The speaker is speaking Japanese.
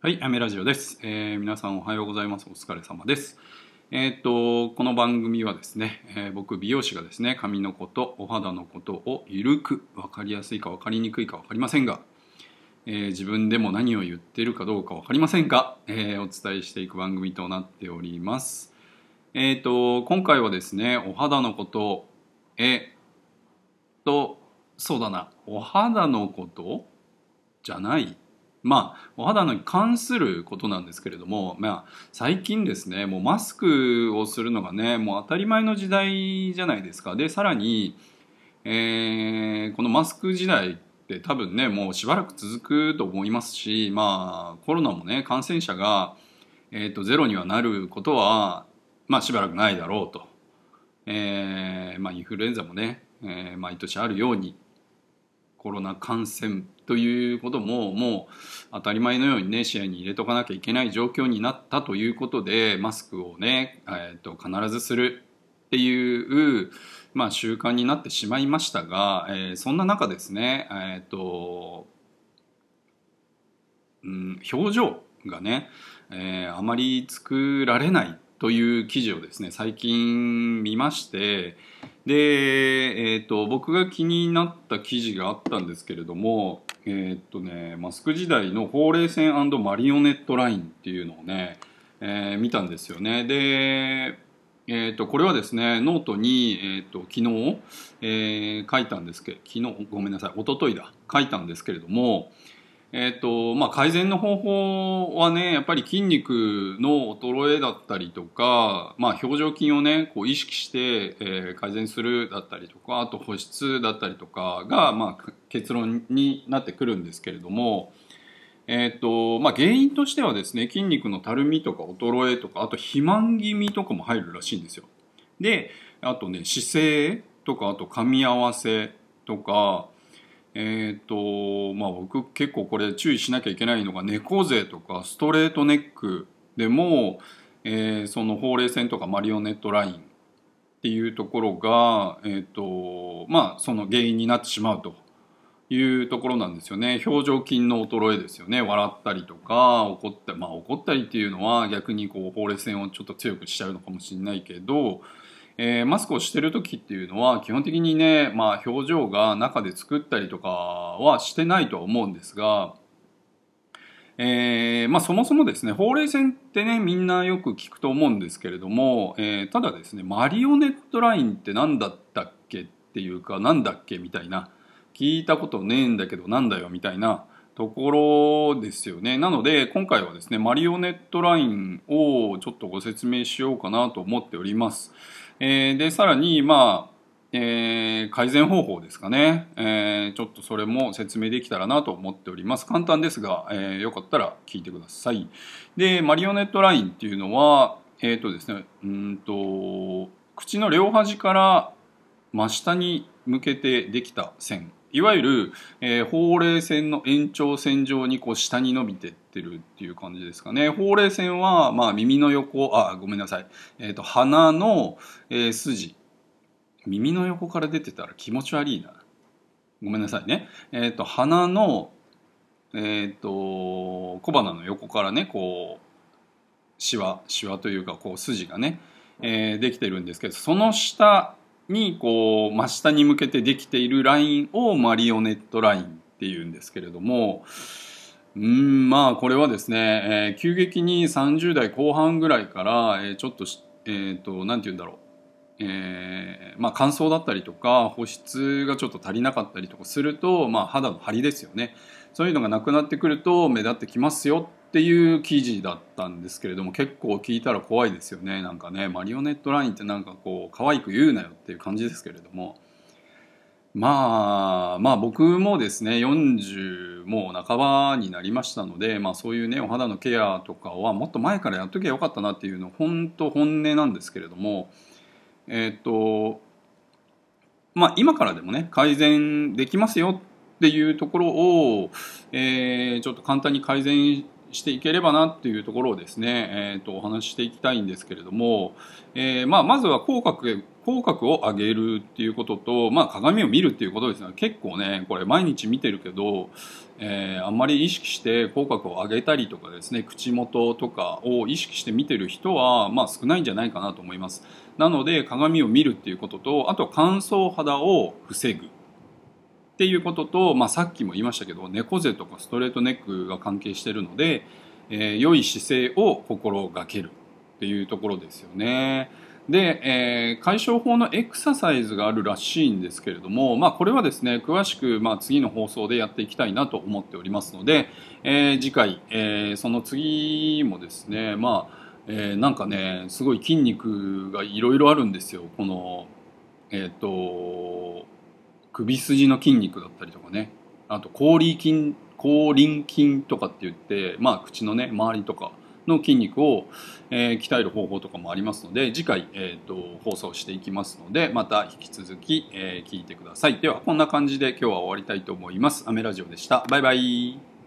はい、アメラジオです、えー皆さんおはようございます。お疲れ様です。えーっと、この番組はですね、えー僕、美容師がですね、髪のこと、お肌のことをゆるく、わかりやすいかわかりにくいかわかりませんが、えー自分でも何を言ってるかどうかわかりませんが、えお伝えしていく番組となっております。えっと、今回はですね、お肌のこと、えっと、そうだな、お肌のことじゃないまあお肌に関することなんですけれども、まあ、最近ですねもうマスクをするのがねもう当たり前の時代じゃないですか。でさらに、えーこのマスク時代って多分ねもうしばらく続くと思いますしまあコロナもね感染者が、えー、とゼロにはなることは、まあ、しばらくないだろうと、えーまあ、インフルエンザもね、えー毎年あるようにコロナ感染ということももう当たり前のようにね視野に入れとかなきゃいけない状況になったということでマスクをね、えー、と必ずするっていう、まあ、習慣になってしまいましたが、えーそんな中ですね、えーとうん、表情がね、えーあまり作られないという記事をですね最近見ましてで、えー、と僕が気になった記事があったんですけれども、えーっとね、マスク時代のほうれい線マリオネットラインっていうのをね、えー見たんですよね。でえー、とこれはですねノートに、えー、と昨日、えー書いたんですけど昨日ごめんなさい一昨日だ書いたんですけれども、えーとまあ、改善の方法はねやっぱり筋肉の衰えだったりとか、まあ、表情筋をねこう意識して、えー改善するだったりとかあと保湿だったりとかが、まあ、結論になってくるんですけれども、えーとまあ、原因としてはですね筋肉のたるみとか衰えとかあと肥満気味とかも入るらしいんですよ。であとね姿勢とかあと噛み合わせとかえーとまあ、僕結構これ注意しなきゃいけないのが猫背とかストレートネックでも、えーそのほうれい線とかマリオネットラインっていうところが、えーとまあ、その原因になってしまうというところなんですよね。表情筋の衰えですよね。笑ったりとか怒ったまあ怒ったりっていうのは逆にこうほうれい線をちょっと強くしちゃうのかもしれないけど、えーマスクをしてる時っていうのは基本的にね、まあ、表情が中で作ったりとかはしてないとは思うんですが、えーまあ、そもそもですねほうれい線ってねみんなよく聞くと思うんですけれども、えーただですねマリオネットラインって何だったっけっていうか何だっけみたいな聞いたことねえんだけどなんだよみたいなところですよねなので今回はですねマリオネットラインをちょっとご説明しようかなと思っております。えーでさらにまあえー改善方法ですかね、えーちょっとそれも説明できたらなと思っております。簡単ですが、えーよかったら聞いてください。でマリオネットラインっていうのはえっ、とですねうんと口の両端から真下に向けてできた線。いわゆる、えーほうれい線の延長線上にこう下に伸びてってるっていう感じですかね。ほうれい線は、まあ、耳の横あごめんなさい、えー、と鼻の、えー筋。耳の横から出てたら気持ち悪いな。ごめんなさいね。えっ、と鼻のえっ、と小鼻の横からねこうシワシワというかこう筋がね、えできてるんですけどその下にこう真下に向けてできているラインをマリオネットラインっていうんですけれどもうんまあこれはですね、えー急激に30代後半ぐらいから、えーちょっとしえー、となんて言うんだろう。えーまあ、乾燥だったりとか保湿がちょっと足りなかったりとかすると、まあ、肌の張りですよね。そういうのがなくなってくると目立ってきますよっていう記事だったんですけれども結構聞いたら怖いですよね。なんかねマリオネットラインってなんかこう可愛く言うなよっていう感じですけれども。まあまあ僕もですね40もう半ばになりましたので、まあ、そういうねお肌のケアとかはもっと前からやっときゃよかったなっていうの本当本音なんですけれども。えっ、とまあ今からでもね改善できますよっていうところを、えーちょっと簡単に改善していければなっていうところをですね、えー、とお話ししていきたいんですけれども、えーまあ、まずは口角口角を上げるっていうことと、まあ、鏡を見るっていうことですね。結構ねこれ毎日見てるけど、えー、あんまり意識して口角を上げたりとかですね口元とかを意識して見てる人は、まあ、少ないんじゃないかなと思います。なので鏡を見るっていうこととあと乾燥肌を防ぐ。っていうことと、まあ、さっきも言いましたけど猫背とかストレートネックが関係してるので、えー、良い姿勢を心がけるっていうところですよね。で、えー、解消法のエクササイズがあるらしいんですけれども、まあ、これはですね詳しく、まあ、次の放送でやっていきたいなと思っておりますので、えー、次回、えー、その次もですねまあえー、なんかねすごい筋肉がいろいろあるんですよこのえっ、と首筋の筋肉だったりとかね。あと口輪筋口輪筋とかって言って、まあ、口のね周りとかの筋肉を、えー、鍛える方法とかもありますので次回、えーと、放送していきますのでまた引き続き、えー、聞いてください。ではこんな感じで今日は終わりたいと思います。アメラジオでした。バイバイ。